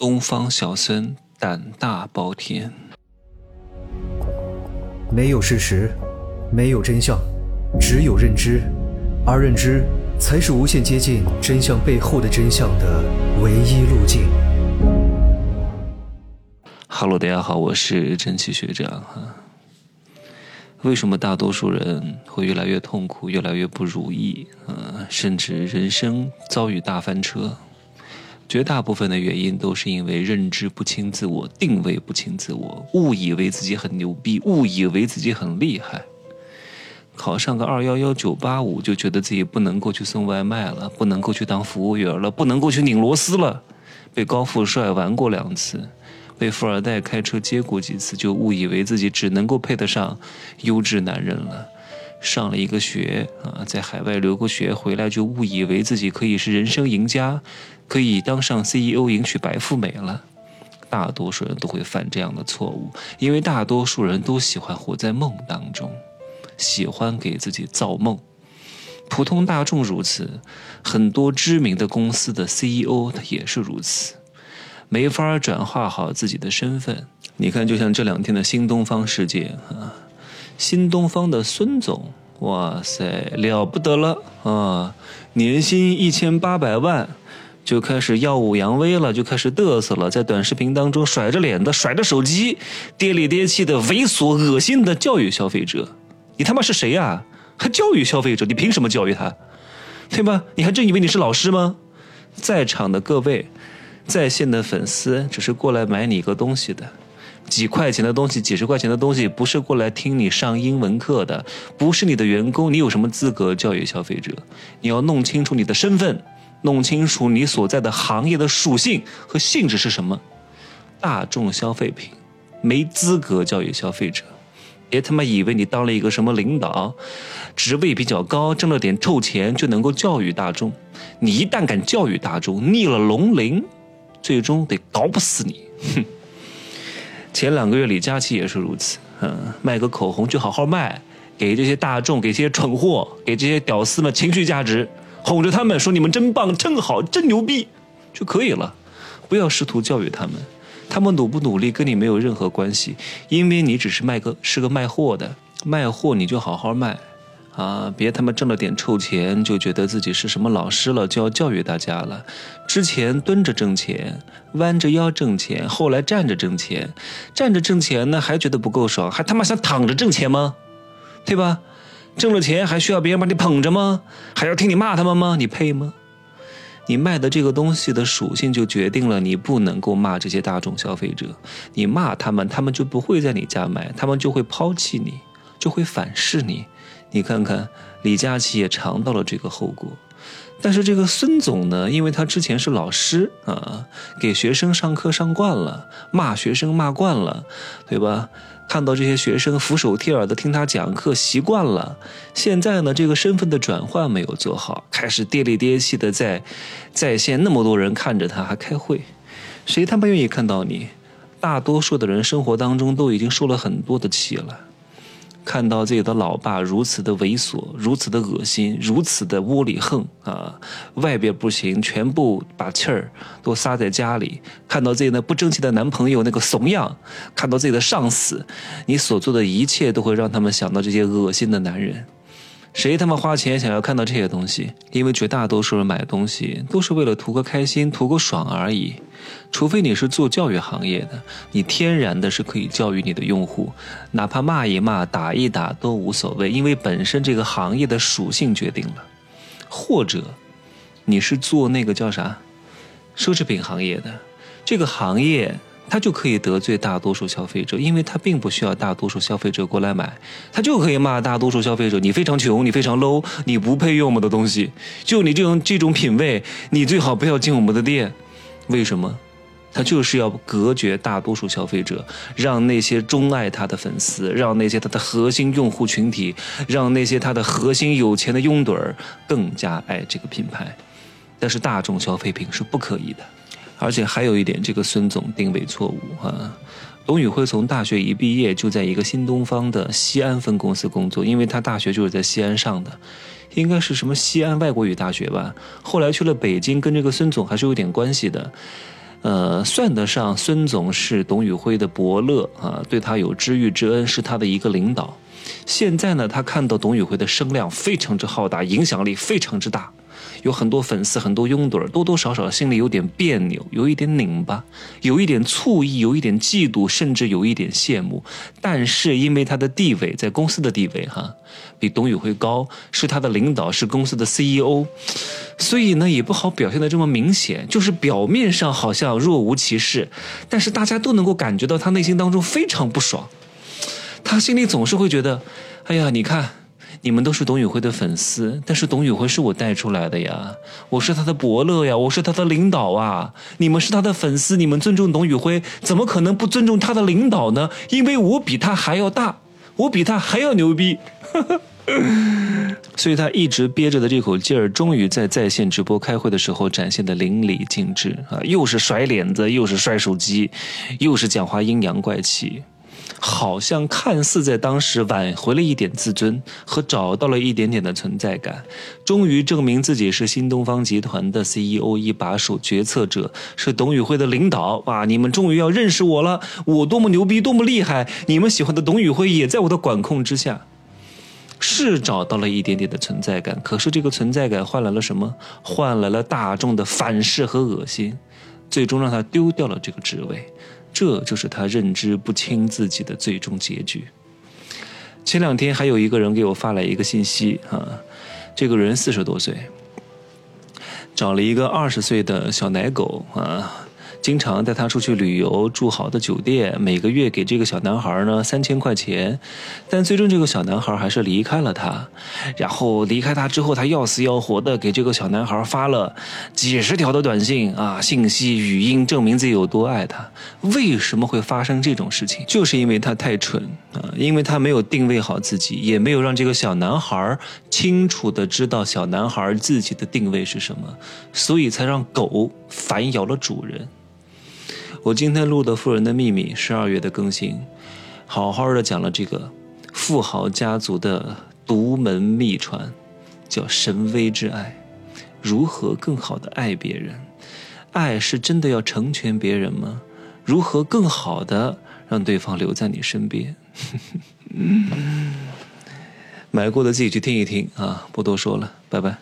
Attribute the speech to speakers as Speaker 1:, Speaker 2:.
Speaker 1: 东方小孙胆大包天。
Speaker 2: 没有事实，没有真相，只有认知，而认知才是无限接近真相背后的真相的唯一路径。
Speaker 1: Hello，大家好，我是真气学长哈。为什么大多数人会越来越痛苦，越来越不如意，呃，甚至人生遭遇大翻车？绝大部分的原因都是因为认知不清自我，定位不清自我，误以为自己很牛逼，误以为自己很厉害。考上个二幺幺九八五，就觉得自己不能够去送外卖了，不能够去当服务员了，不能够去拧螺丝了。被高富帅玩过两次。被富二代开车接过几次，就误以为自己只能够配得上优质男人了。上了一个学啊，在海外留过学回来，就误以为自己可以是人生赢家，可以当上 CEO 迎娶白富美了。大多数人都会犯这样的错误，因为大多数人都喜欢活在梦当中，喜欢给自己造梦。普通大众如此，很多知名的公司的 CEO 他也是如此。没法转化好自己的身份，你看，就像这两天的新东方事件啊，新东方的孙总，哇塞，了不得了啊，年薪一千八百万，就开始耀武扬威了，就开始嘚瑟了，在短视频当中甩着脸的，甩着手机，跌里跌气的，猥琐恶心的教育消费者，你他妈是谁呀？还教育消费者？你凭什么教育他？对吧？你还真以为你是老师吗？在场的各位。在线的粉丝只是过来买你一个东西的，几块钱的东西，几十块钱的东西，不是过来听你上英文课的，不是你的员工，你有什么资格教育消费者？你要弄清楚你的身份，弄清楚你所在的行业的属性和性质是什么。大众消费品，没资格教育消费者。别他妈以为你当了一个什么领导，职位比较高，挣了点臭钱就能够教育大众。你一旦敢教育大众，逆了龙鳞。最终得搞不死你！哼，前两个月李佳琦也是如此，嗯，卖个口红就好好卖，给这些大众，给这些蠢货，给这些屌丝们情绪价值，哄着他们说你们真棒、真好、真牛逼就可以了，不要试图教育他们，他们努不努力跟你没有任何关系，因为你只是卖个是个卖货的，卖货你就好好卖。啊！别他妈挣了点臭钱就觉得自己是什么老师了，就要教育大家了。之前蹲着挣钱，弯着腰挣钱，后来站着挣钱，站着挣钱呢还觉得不够爽，还他妈想躺着挣钱吗？对吧？挣了钱还需要别人把你捧着吗？还要听你骂他们吗？你配吗？你卖的这个东西的属性就决定了你不能够骂这些大众消费者。你骂他们，他们就不会在你家买，他们就会抛弃你，就会反噬你。你看看，李佳琦也尝到了这个后果，但是这个孙总呢，因为他之前是老师啊，给学生上课上惯了，骂学生骂惯了，对吧？看到这些学生俯首帖耳的听他讲课习惯了，现在呢，这个身份的转换没有做好，开始跌里跌气的在在线，那么多人看着他还开会，谁他妈愿意看到你？大多数的人生活当中都已经受了很多的气了。看到自己的老爸如此的猥琐，如此的恶心，如此的窝里横啊，外边不行，全部把气儿都撒在家里。看到自己那不争气的男朋友那个怂样，看到自己的上司，你所做的一切都会让他们想到这些恶心的男人。谁他妈花钱想要看到这些东西？因为绝大多数人买东西都是为了图个开心、图个爽而已。除非你是做教育行业的，你天然的是可以教育你的用户，哪怕骂一骂、打一打都无所谓，因为本身这个行业的属性决定了。或者，你是做那个叫啥，奢侈品行业的，这个行业。他就可以得罪大多数消费者，因为他并不需要大多数消费者过来买，他就可以骂大多数消费者：你非常穷，你非常 low，你不配用我们的东西。就你这种这种品味，你最好不要进我们的店。为什么？他就是要隔绝大多数消费者，让那些钟爱他的粉丝，让那些他的核心用户群体，让那些他的核心有钱的拥趸儿更加爱这个品牌。但是大众消费品是不可以的。而且还有一点，这个孙总定位错误啊！董宇辉从大学一毕业就在一个新东方的西安分公司工作，因为他大学就是在西安上的，应该是什么西安外国语大学吧。后来去了北京，跟这个孙总还是有点关系的。呃，算得上孙总是董宇辉的伯乐啊，对他有知遇之恩，是他的一个领导。现在呢，他看到董宇辉的声量非常之浩大，影响力非常之大。有很多粉丝，很多拥趸，多多少少心里有点别扭，有一点拧巴，有一点醋意，有一点嫉妒，甚至有一点羡慕。但是因为他的地位，在公司的地位哈，比董宇辉高，是他的领导，是公司的 CEO，所以呢，也不好表现的这么明显，就是表面上好像若无其事，但是大家都能够感觉到他内心当中非常不爽，他心里总是会觉得，哎呀，你看。你们都是董宇辉的粉丝，但是董宇辉是我带出来的呀，我是他的伯乐呀，我是他的领导啊。你们是他的粉丝，你们尊重董宇辉，怎么可能不尊重他的领导呢？因为我比他还要大，我比他还要牛逼。所以他一直憋着的这口劲儿，终于在在线直播开会的时候展现的淋漓尽致啊！又是甩脸子，又是摔手机，又是讲话阴阳怪气。好像看似在当时挽回了一点自尊和找到了一点点的存在感，终于证明自己是新东方集团的 CEO 一把手决策者，是董宇辉的领导啊！你们终于要认识我了，我多么牛逼，多么厉害！你们喜欢的董宇辉也在我的管控之下，是找到了一点点的存在感。可是这个存在感换来了什么？换来了大众的反噬和恶心，最终让他丢掉了这个职位。这就是他认知不清自己的最终结局。前两天还有一个人给我发来一个信息啊，这个人四十多岁，找了一个二十岁的小奶狗啊。经常带他出去旅游，住好的酒店，每个月给这个小男孩呢三千块钱，但最终这个小男孩还是离开了他。然后离开他之后，他要死要活的给这个小男孩发了几十条的短信啊，信息、语音，证明自己有多爱他。为什么会发生这种事情？就是因为他太蠢啊，因为他没有定位好自己，也没有让这个小男孩清楚的知道小男孩自己的定位是什么，所以才让狗反咬了主人。我今天录的《富人的秘密》十二月的更新，好好的讲了这个富豪家族的独门秘传，叫神威之爱，如何更好的爱别人？爱是真的要成全别人吗？如何更好的让对方留在你身边？买过的自己去听一听啊，不多说了，拜拜。